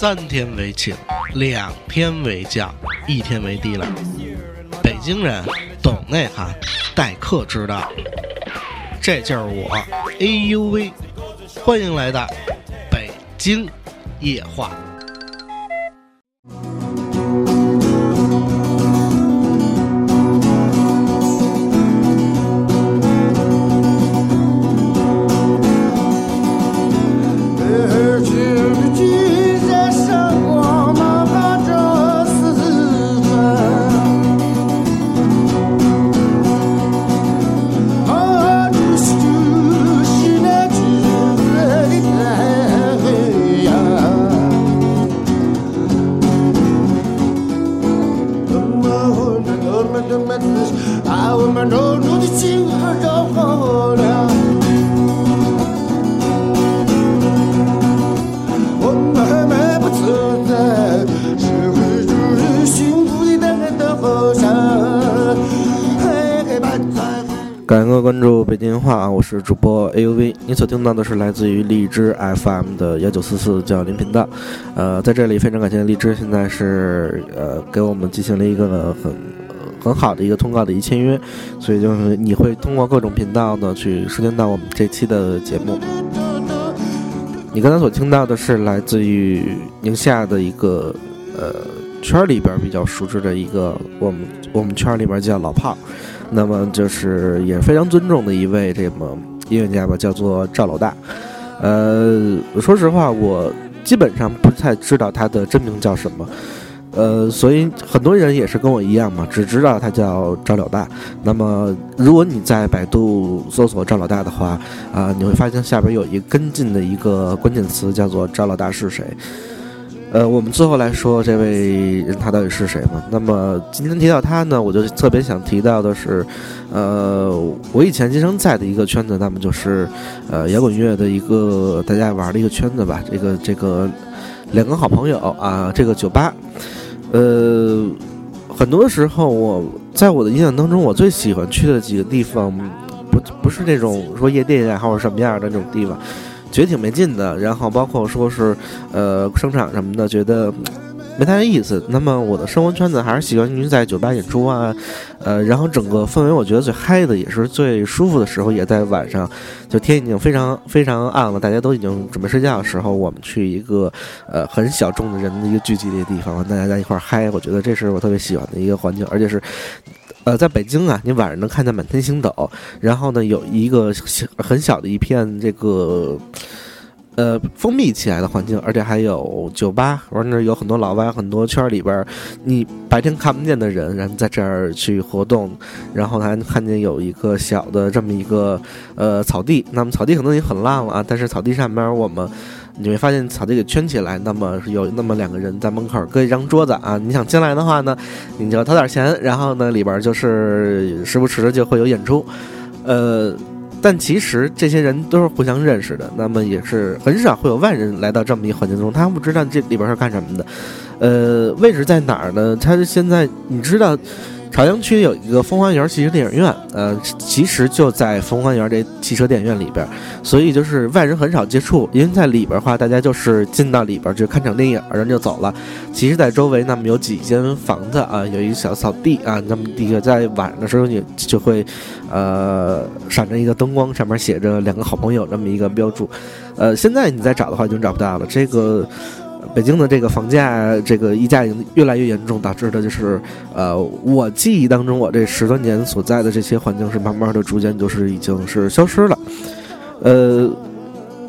三天为请，两天为将，一天为地了。北京人懂内涵，待客之道。这就是我，A U V，欢迎来到北京夜话。是主播 A U V，你所听到的是来自于荔枝 F M 的幺九四四叫林频道。呃，在这里非常感谢荔枝，现在是呃给我们进行了一个很很好的一个通告的一签约，所以就是你会通过各种频道呢去收听到我们这期的节目。你刚才所听到的是来自于宁夏的一个呃圈里边比较熟知的一个我们我们圈里边叫老炮。那么就是也非常尊重的一位这么音乐家吧，叫做赵老大。呃，说实话，我基本上不太知道他的真名叫什么。呃，所以很多人也是跟我一样嘛，只知道他叫赵老大。那么，如果你在百度搜索赵老大的话，啊，你会发现下边有一跟进的一个关键词，叫做赵老大是谁。呃，我们最后来说这位人他到底是谁嘛？那么今天提到他呢，我就特别想提到的是，呃，我以前经常在的一个圈子，那么就是呃摇滚乐的一个大家玩的一个圈子吧。这个这个两个好朋友啊，这个酒吧，呃，很多时候我在我的印象当中，我最喜欢去的几个地方，不不是那种说夜店啊，或者什么样的那种地方。觉得挺没劲的，然后包括说是，呃，商场什么的，觉得没太大意思。那么我的生活圈子还是喜欢于在酒吧演出啊，呃，然后整个氛围我觉得最嗨的也是最舒服的时候，也在晚上，就天已经非常非常暗了，大家都已经准备睡觉的时候，我们去一个呃很小众的人的一个聚集的地方，大家在一块嗨，我觉得这是我特别喜欢的一个环境，而且是。呃，在北京啊，你晚上能看见满天星斗，然后呢，有一个小很小的一片这个呃封闭起来的环境，而且还有酒吧，完那有很多老外，很多圈里边你白天看不见的人，然后在这儿去活动，然后还能看见有一个小的这么一个呃草地，那么草地可能已经很烂了啊，但是草地上面我们。你会发现草地给圈起来，那么有那么两个人在门口搁一张桌子啊，你想进来的话呢，你就掏点钱，然后呢里边就是时不时的就会有演出，呃，但其实这些人都是互相认识的，那么也是很少会有外人来到这么一环境中，他不知道这里边是干什么的，呃，位置在哪儿呢？他现在你知道。朝阳区有一个风花园汽车电影院，呃，其实就在风花园这汽车电影院里边，所以就是外人很少接触，因为在里边的话，大家就是进到里边就看场电影，然后就走了。其实，在周围那么有几间房子啊，有一个小草地啊，那么一个在晚上的时候你就会，呃，闪着一个灯光，上面写着两个好朋友这么一个标注，呃，现在你再找的话已经找不到了，这个。北京的这个房价，这个溢价已经越来越严重，导致的就是，呃，我记忆当中，我这十多年所在的这些环境是慢慢的、逐渐就是已经是消失了。呃，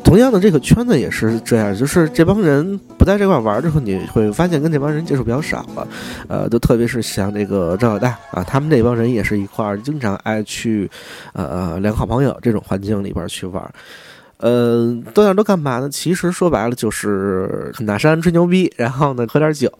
同样的，这个圈子也是这样，就是这帮人不在这块玩之后，你会发现跟这帮人接触比较少了。呃，就特别是像这个赵老大啊，他们这帮人也是一块经常爱去，呃，两个好朋友这种环境里边去玩。呃，都样都干嘛呢？其实说白了就是很大山吹牛逼，然后呢喝点酒，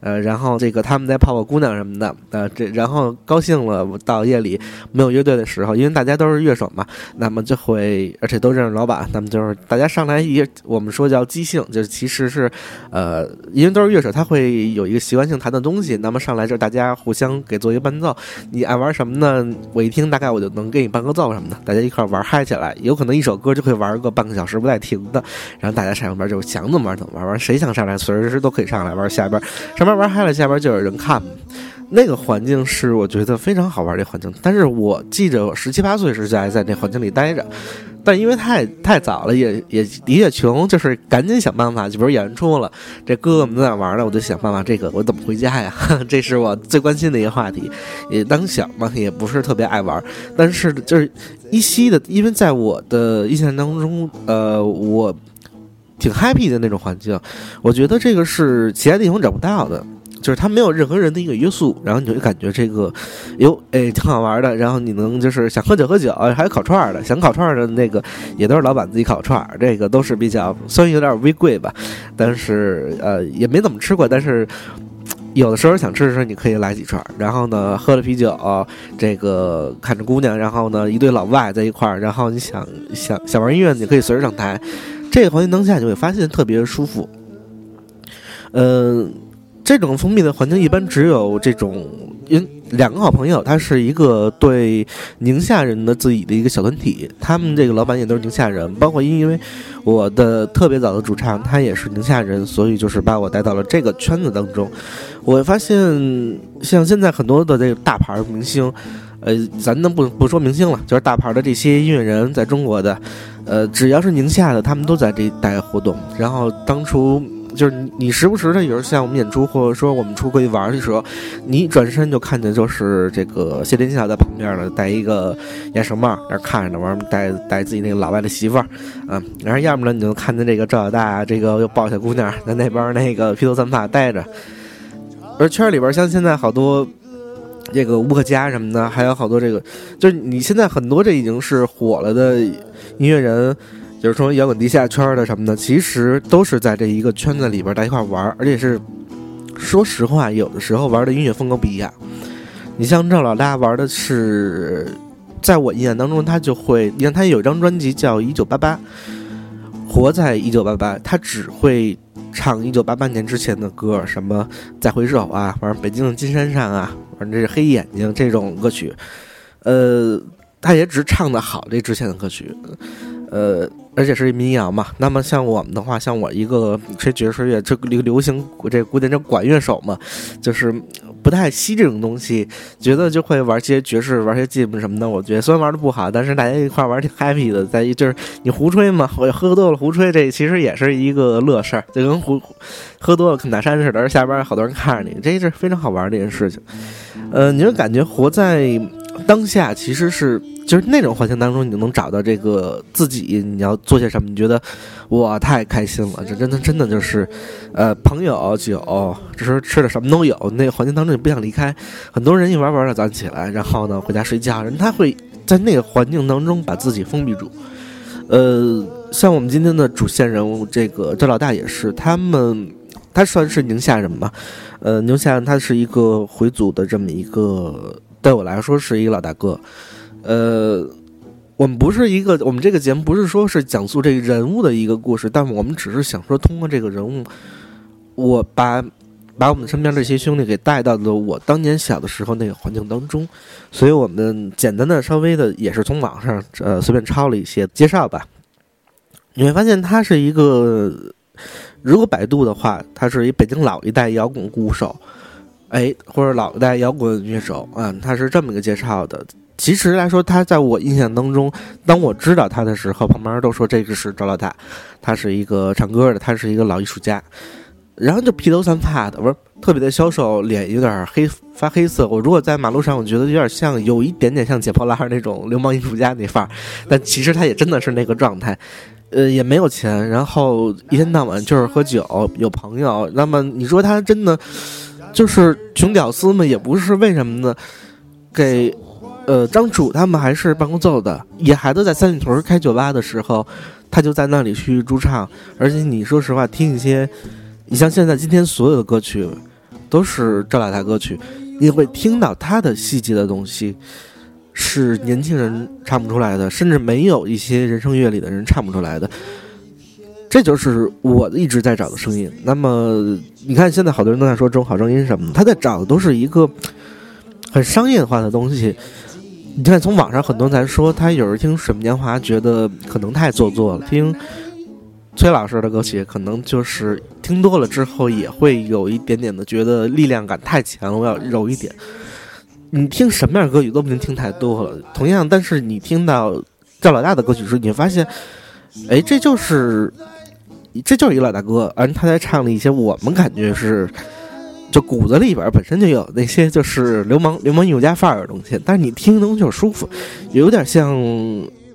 呃，然后这个他们再泡泡姑娘什么的，呃，这然后高兴了，到夜里没有乐队的时候，因为大家都是乐手嘛，那么就会而且都认识老板，那么就是大家上来一我们说叫即兴，就是其实是，呃，因为都是乐手，他会有一个习惯性弹的东西，那么上来就大家互相给做一个伴奏，你爱玩什么呢？我一听大概我就能给你伴个奏什么的，大家一块玩嗨起来，有可能一首歌就会玩。玩个半个小时不带停的，然后大家上边就想怎么玩怎么玩，玩谁想上来随时都可以上来玩，下边上边玩嗨了，下边就有人看。那个环境是我觉得非常好玩的环境，但是我记着我十七八岁时就还在那环境里待着，但因为太太早了，也也的确穷，就是赶紧想办法，就比如演出了，这哥哥们在那玩呢，我就想办法，这个我怎么回家呀？这是我最关心的一个话题。也当小嘛，也不是特别爱玩，但是就是依稀的，因为在我的印象当中，呃，我挺 happy 的那种环境，我觉得这个是其他地方找不到的。就是它没有任何人的一个约束，然后你就感觉这个，哟，哎，挺好玩的。然后你能就是想喝酒喝酒，还有烤串的，想烤串的那个也都是老板自己烤串，这个都是比较虽然有点微贵吧，但是呃也没怎么吃过。但是有的时候想吃的时候，你可以来几串。然后呢，喝了啤酒，这个看着姑娘，然后呢一堆老外在一块儿，然后你想想想玩音乐，你可以随时上台。这个环境当下，你会发现特别舒服。嗯。这种封闭的环境一般只有这种，因两个好朋友，他是一个对宁夏人的自己的一个小团体，他们这个老板也都是宁夏人，包括因为我的特别早的主唱他也是宁夏人，所以就是把我带到了这个圈子当中。我发现像现在很多的这个大牌明星，呃，咱能不不说明星了，就是大牌的这些音乐人，在中国的，呃，只要是宁夏的，他们都在这一带活动。然后当初。就是你时不时的，有时候像我们演出，或者说我们出去玩的时候，你转身就看见就是这个谢天笑在旁边呢，戴一个鸭舌帽，那看着呢，完带带自己那个老外的媳妇儿，嗯，然后要么呢，你就看见这个赵老大，这个又抱小姑娘在那边那个披头散发待着。而圈里边像现在好多这个乌克家什么的，还有好多这个，就是你现在很多这已经是火了的音乐人。就是说摇滚地下圈的什么的，其实都是在这一个圈子里边在一块玩，而且是说实话，有的时候玩的音乐风格不一样。你像赵老大玩的是，在我印象当中，他就会，你看他有一张专辑叫《一九八八》，活在一九八八，他只会唱一九八八年之前的歌，什么再回首啊，完北京的金山上啊，反正这是黑眼睛这种歌曲，呃，他也只唱的好这之前的歌曲，呃。而且是民谣嘛，那么像我们的话，像我一个吹爵士乐，这流流行这古典这管乐手嘛，就是不太吸这种东西，觉得就会玩些爵士，玩些吉他什么的。我觉得虽然玩的不好，但是大家一块玩挺 happy 的。在就是你胡吹嘛，我喝多了胡吹，这其实也是一个乐事儿，就跟胡喝多了看大山似的。而下边好多人看着你，这是非常好玩的一件事情。呃，你就感觉活在当下，其实是。就是那种环境当中，你就能找到这个自己，你要做些什么？你觉得我太开心了，这真的真的就是，呃，朋友酒，这时候吃的什么都有。那个环境当中你不想离开。很多人一玩玩的早上起来，然后呢回家睡觉，人他会在那个环境当中把自己封闭住。呃，像我们今天的主线人物这个赵老大也是，他们他算是宁夏人吧？呃，宁夏人他是一个回族的这么一个，对我来说是一个老大哥。呃，我们不是一个，我们这个节目不是说是讲述这个人物的一个故事，但我们只是想说，通过这个人物，我把把我们身边这些兄弟给带到了我当年小的时候那个环境当中，所以我们简单的稍微的也是从网上呃随便抄了一些介绍吧。你会发现他是一个，如果百度的话，他是一北京老一代摇滚鼓手，哎，或者老一代摇滚乐手啊，他是这么一个介绍的。其实来说，他在我印象当中，当我知道他的时候，旁边都说这个是赵老大，他是一个唱歌的，他是一个老艺术家，然后就披头散发的，不是特别的消瘦，脸有点黑发黑色。我如果在马路上，我觉得有点像，有一点点像解剖拉那种流氓艺术家那范儿，但其实他也真的是那个状态，呃，也没有钱，然后一天到晚就是喝酒，有朋友。那么你说他真的就是穷屌丝吗？也不是，为什么呢？给。呃，张楚他们还是办公奏的，野孩子在三里屯开酒吧的时候，他就在那里去驻唱。而且你说实话，听一些，你像现在今天所有的歌曲，都是赵老大歌曲，你会听到他的细节的东西，是年轻人唱不出来的，甚至没有一些人生阅历的人唱不出来的。这就是我一直在找的声音。那么你看，现在好多人都在说中好声音什么的，他在找的都是一个很商业化的东西。你看，从网上很多人在说，他有时听《水木年华》觉得可能太做作了，听崔老师的歌曲，可能就是听多了之后也会有一点点的觉得力量感太强了，我要柔一点。你听什么样歌曲都不能听太多了。同样，但是你听到赵老大的歌曲时，你会发现，哎，这就是这就是一个老大哥，而他在唱的一些我们感觉是。就骨子里边本身就有那些就是流氓流氓艺术家范儿的东西，但是你听东西就舒服，有点像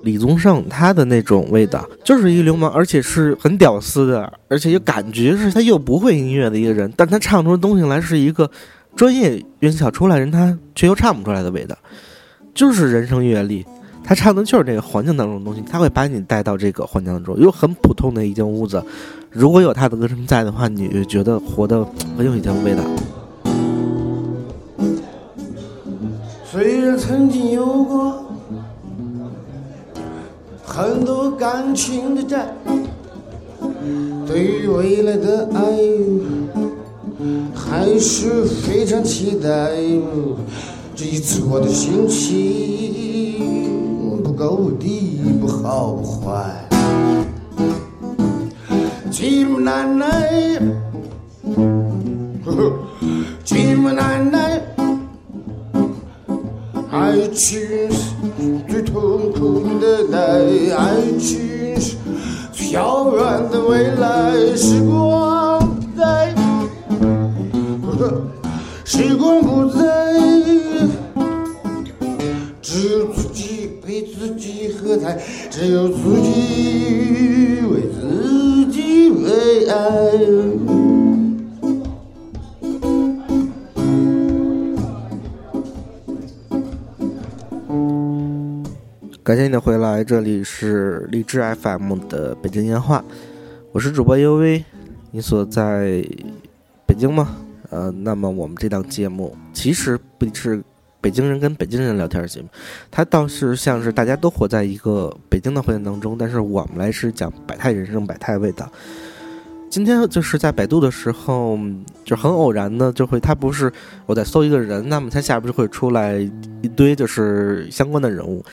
李宗盛他的那种味道，就是一个流氓，而且是很屌丝的，而且又感觉是他又不会音乐的一个人，但他唱出的东西来是一个专业院校出来人，他却又唱不出来的味道，就是人生阅历。他唱的就是这个环境当中的东西，他会把你带到这个环境当中。有很普通的一间屋子，如果有他的歌声在的话，你就觉得活得很有一点味道。虽然曾经有过很多感情的债，对于未来的爱还是非常期待。这一次我的心情。够的不好不坏，寂寞难耐，寂寞难耐，爱情是最痛苦的待，爱情是最遥远的未来，时光只有自己为自己悲哀。感谢你的回来，这里是荔枝 FM 的北京烟话，我是主播 UV，你所在北京吗？呃，那么我们这档节目其实不是。北京人跟北京人聊天节目，它倒是像是大家都活在一个北京的环境当中，但是我们来是讲百态人生、百态味道。今天就是在百度的时候，就很偶然的就会，他不是我在搜一个人，那么他下边就会出来一堆就是相关的人物，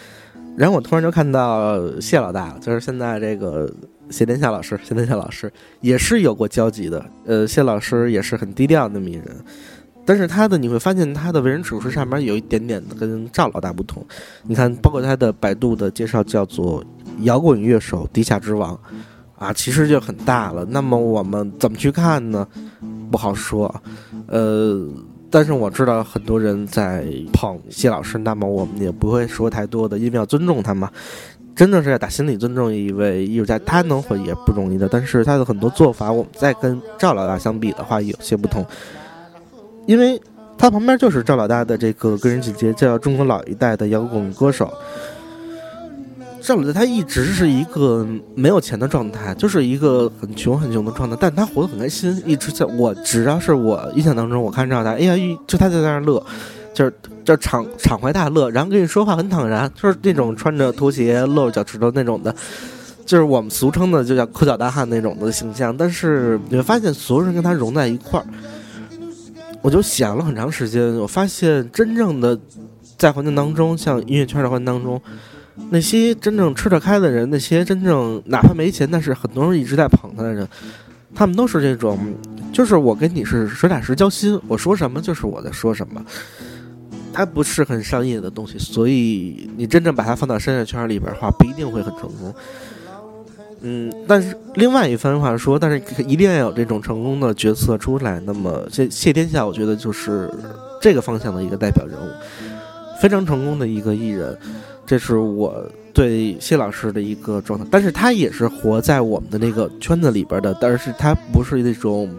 然后我突然就看到谢老大，就是现在这个谢天笑老师，谢天笑老师也是有过交集的，呃，谢老师也是很低调那么一人。但是他的你会发现他的为人处事上面有一点点的跟赵老大不同，你看，包括他的百度的介绍叫做摇滚乐手地下之王，啊，其实就很大了。那么我们怎么去看呢？不好说，呃，但是我知道很多人在捧谢老师，那么我们也不会说太多的，因为要尊重他嘛，真的是要打心里尊重一位艺术家，他能火也不容易的。但是他的很多做法，我们在跟赵老大相比的话，有些不同。因为他旁边就是赵老大的这个个人姐姐，叫中国老一代的摇滚歌手。赵老大他一直是一个没有钱的状态，就是一个很穷很穷的状态，但他活得很开心，一直在我只要是我印象当中，我看赵老大，哎呀，就他在那儿乐，就是就敞敞怀大乐，然后跟你说话很坦然，就是那种穿着拖鞋露着脚趾头那种的，就是我们俗称的就叫抠脚大汉那种的形象。但是你会发现，所有人跟他融在一块儿。我就想了很长时间，我发现真正的在环境当中，像音乐圈的环境当中，那些真正吃得开的人，那些真正哪怕没钱，但是很多人一直在捧他的人，他们都是这种，就是我跟你是实打实交心，我说什么就是我在说什么，他不是很商业的东西，所以你真正把它放到商业圈里边的话，不一定会很成功。嗯，但是另外一番话说，但是一定要有这种成功的角色出来。那么谢谢天下，我觉得就是这个方向的一个代表人物，非常成功的一个艺人。这是我对谢老师的一个状态。但是他也是活在我们的那个圈子里边的，但是他不是那种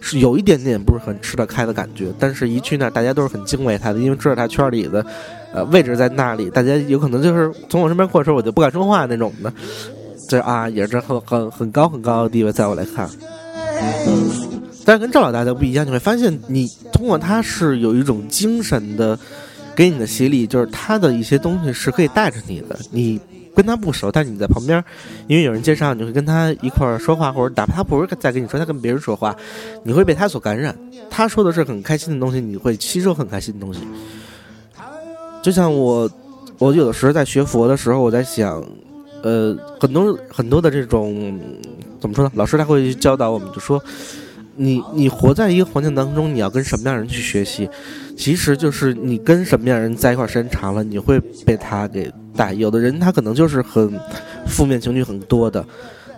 是有一点点不是很吃得开的感觉。但是一去那儿，大家都是很敬畏他的，因为知道他圈里的呃位置在那里，大家有可能就是从我身边过的时候，我就不敢说话那种的。这啊，也是很很很高很高的地位，在我来看，但是跟赵老大就不一样，你会发现，你通过他是有一种精神的给你的洗礼，就是他的一些东西是可以带着你的。你跟他不熟，但是你在旁边，因为有人介绍，你会跟他一块儿说话，或者哪怕他不是在跟你说，他跟别人说话，你会被他所感染。他说的是很开心的东西，你会吸收很开心的东西。就像我，我有的时候在学佛的时候，我在想，呃，很多很多的这种怎么说呢？老师他会教导我们，就说。你你活在一个环境当中，你要跟什么样人去学习？其实就是你跟什么样人在一块时间长了，你会被他给带。有的人他可能就是很负面情绪很多的，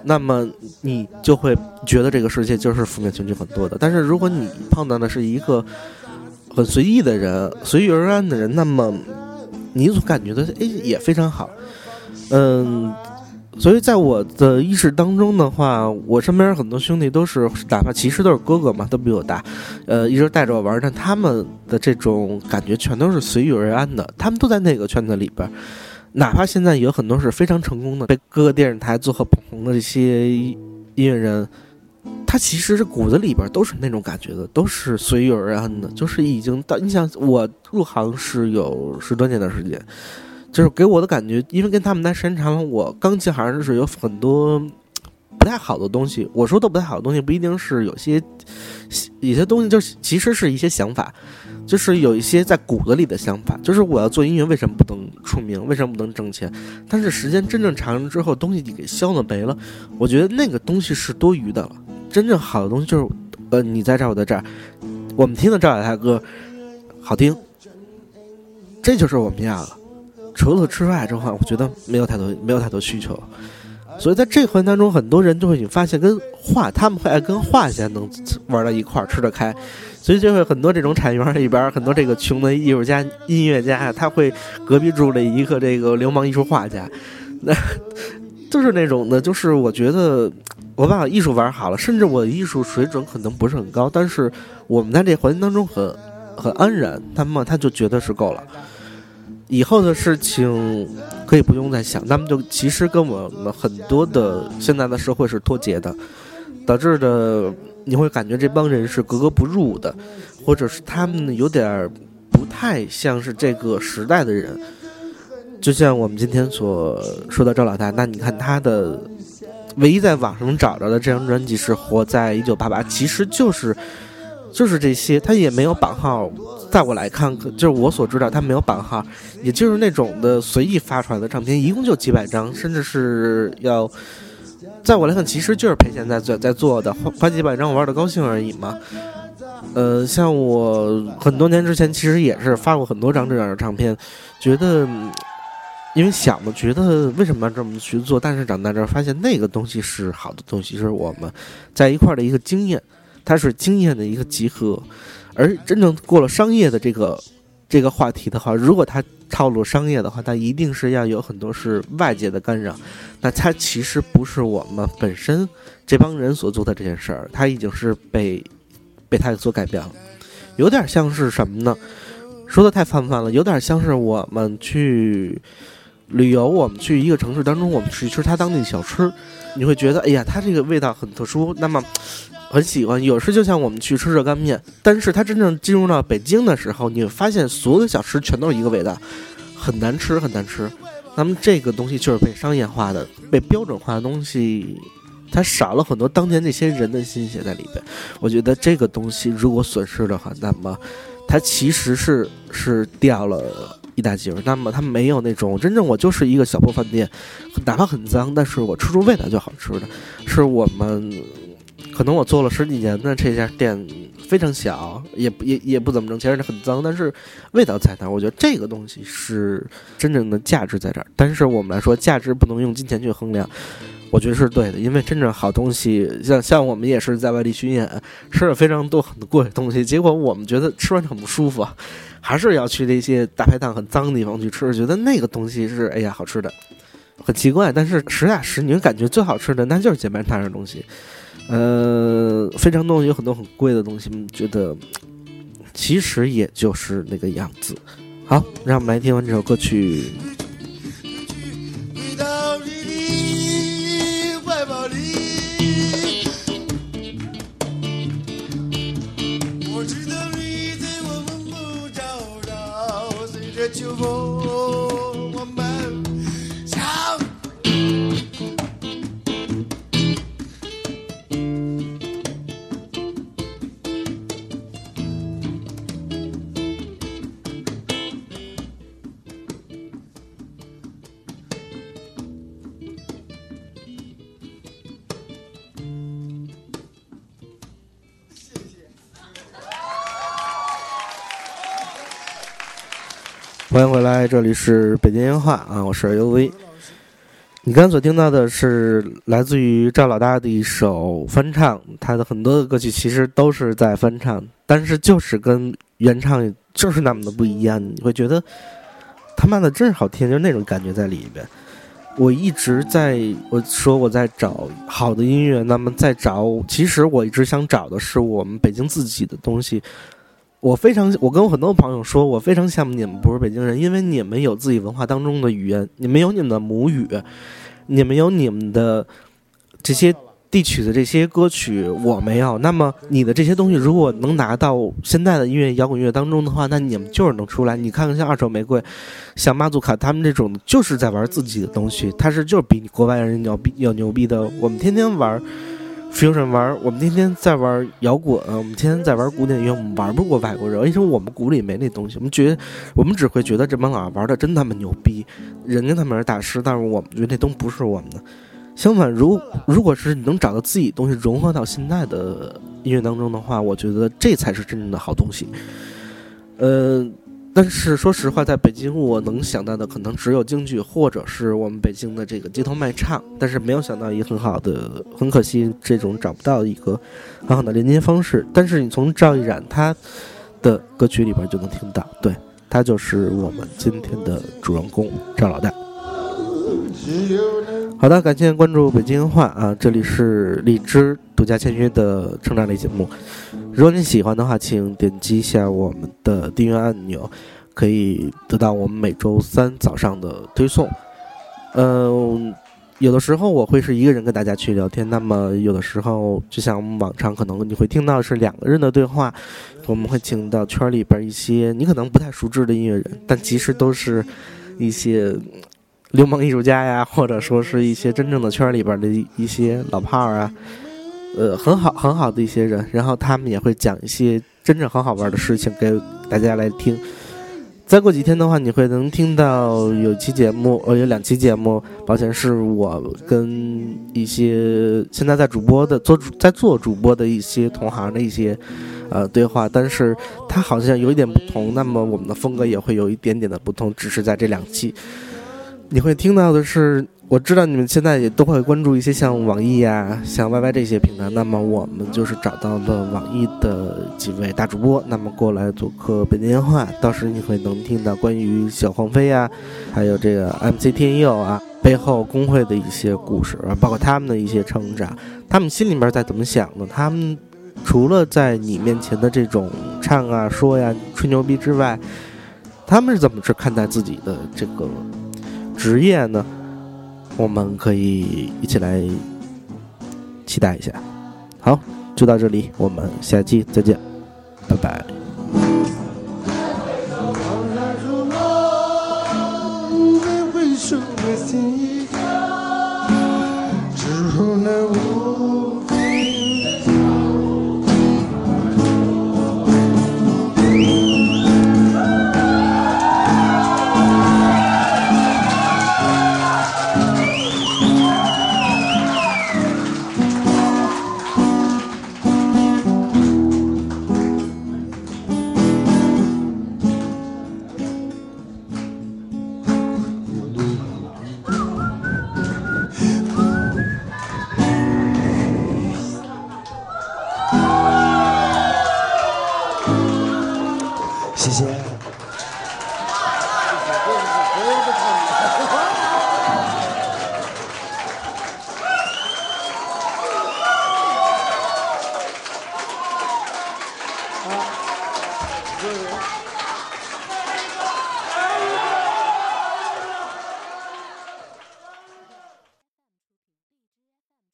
那么你就会觉得这个世界就是负面情绪很多的。但是如果你碰到的是一个很随意的人、随遇而安的人，那么你所感觉的诶也非常好，嗯。所以在我的意识当中的话，我身边很多兄弟都是，哪怕其实都是哥哥嘛，都比我大，呃，一直带着我玩，但他们的这种感觉全都是随遇而安的。他们都在那个圈子里边，哪怕现在有很多是非常成功的，被各个电视台做和捧红的这些音乐人，他其实是骨子里边都是那种感觉的，都是随遇而安的，就是已经到。你想，我入行是有十多年的时间。就是给我的感觉，因为跟他们待时间长了，我刚进行是有很多不太好的东西。我说的不太好的东西，不一定是有些有些东西，就是其实是一些想法，就是有一些在骨子里的想法。就是我要做音乐，为什么不能出名？为什么不能挣钱？但是时间真正长了之后，东西你给消了没了。我觉得那个东西是多余的了。真正好的东西就是，呃，你在这儿，我在这儿，我们听的赵小泰歌好听，这就是我们要了。除了之外，这话我觉得没有太多，没有太多需求。所以在这环境当中，很多人就会发现跟画，他们会爱跟画家能玩到一块儿，吃得开。所以就会很多这种产业园里边，很多这个穷的艺术家、音乐家，他会隔壁住了一个这个流氓艺术画家，那就是那种的。就是我觉得我把我艺术玩好了，甚至我的艺术水准可能不是很高，但是我们在这环境当中很很安然，他们他就觉得是够了。以后的事情可以不用再想，他们就其实跟我们很多的现在的社会是脱节的，导致的你会感觉这帮人是格格不入的，或者是他们有点不太像是这个时代的人。就像我们今天所说的赵老大，那你看他的唯一在网上能找着的这张专辑是《活在一九八八》，其实就是就是这些，他也没有版号。在我来看，就是我所知道，他没有版号，也就是那种的随意发出来的唱片，一共就几百张，甚至是要，在我来看，其实就是赔钱在在在做的，花花几百张玩的高兴而已嘛。呃，像我很多年之前，其实也是发过很多张这样的唱片，觉得因为想嘛，觉得为什么要这么去做？但是长大之后发现，那个东西是好的东西，是我们在一块的一个经验，它是经验的一个集合。而真正过了商业的这个这个话题的话，如果它套路商业的话，它一定是要有很多是外界的干扰。那它其实不是我们本身这帮人所做的这件事儿，它已经是被被它所改变了。有点像是什么呢？说的太泛泛了，有点像是我们去旅游，我们去一个城市当中，我们去吃它当地小吃，你会觉得，哎呀，它这个味道很特殊。那么。很喜欢，有时就像我们去吃热干面，但是它真正进入到北京的时候，你会发现所有的小吃全都是一个味道，很难吃，很难吃。那么这个东西就是被商业化的、被标准化的东西，它少了很多当年那些人的心血在里边。我觉得这个东西如果损失的话，那么它其实是是掉了一大截。那么它没有那种真正我就是一个小破饭店，哪怕很脏，但是我吃出味道就好吃的，是我们。可能我做了十几年的这家店非常小，也也也不怎么挣钱，而且很脏，但是味道在那儿。我觉得这个东西是真正的价值在这儿。但是我们来说，价值不能用金钱去衡量，我觉得是对的。因为真正好东西，像像我们也是在外地巡演，吃了非常多很贵的东西，结果我们觉得吃完很不舒服，还是要去那些大排档很脏的地方去吃，觉得那个东西是哎呀好吃的，很奇怪。但是实打实，你会感觉最好吃的那就是街边摊的东西。呃，非常多有很多很贵的东西，觉得其实也就是那个样子。好，让我们来听完这首歌曲。欢迎回来，这里是北京烟话啊，我是 UV。你刚才所听到的是来自于赵老大的一首翻唱，他的很多的歌曲其实都是在翻唱，但是就是跟原唱就是那么的不一样，你会觉得他妈的真是好听，就是那种感觉在里边。我一直在我说我在找好的音乐，那么在找，其实我一直想找的是我们北京自己的东西。我非常，我跟我很多朋友说，我非常羡慕你们不是北京人，因为你们有自己文化当中的语言，你们有你们的母语，你们有你们的这些地区的这些歌曲，我没有。那么你的这些东西如果能拿到现在的音乐摇滚乐当中的话，那你们就是能出来。你看看像二手玫瑰，像马祖卡他们这种，就是在玩自己的东西，他是就是比国外人牛逼要牛逼的。我们天天玩。Fusion 玩，我们天天在玩摇滚，我们天天在玩古典音乐，我们玩不过外国人，为什么我们鼓里没那东西？我们觉，我们只会觉得这帮老玩的真他妈牛逼，人家他们是大师，但是我们觉得那都不是我们的。相反，如如果是你能找到自己东西融合到现在的音乐当中的话，我觉得这才是真正的好东西。呃。但是说实话，在北京我能想到的可能只有京剧，或者是我们北京的这个街头卖唱。但是没有想到一个很好的，很可惜这种找不到一个很好的连接方式。但是你从赵一冉他的歌曲里边就能听到，对他就是我们今天的主人公赵老大。好的，感谢关注北京话啊，这里是荔枝独家签约的成长类节目。如果你喜欢的话，请点击一下我们的订阅按钮，可以得到我们每周三早上的推送。嗯，有的时候我会是一个人跟大家去聊天，那么有的时候就像往常，可能你会听到是两个人的对话。我们会请到圈里边一些你可能不太熟知的音乐人，但其实都是一些流氓艺术家呀，或者说是一些真正的圈里边的一些老炮儿啊。呃，很好很好的一些人，然后他们也会讲一些真正很好玩的事情给大家来听。再过几天的话，你会能听到有期节目，呃，有两期节目，保险，是我跟一些现在在主播的做在做主播的一些同行的一些呃对话，但是它好像有一点不同，那么我们的风格也会有一点点的不同，只是在这两期，你会听到的是。我知道你们现在也都会关注一些像网易呀、像 YY 这些平台，那么我们就是找到了网易的几位大主播，那么过来做客北京电话，到时你会能听到关于小黄飞呀，还有这个 MC 天佑啊背后工会的一些故事，包括他们的一些成长，他们心里面在怎么想的？他们除了在你面前的这种唱啊、说呀、吹牛逼之外，他们是怎么去看待自己的这个职业呢？我们可以一起来期待一下。好，就到这里，我们下期再见，拜拜。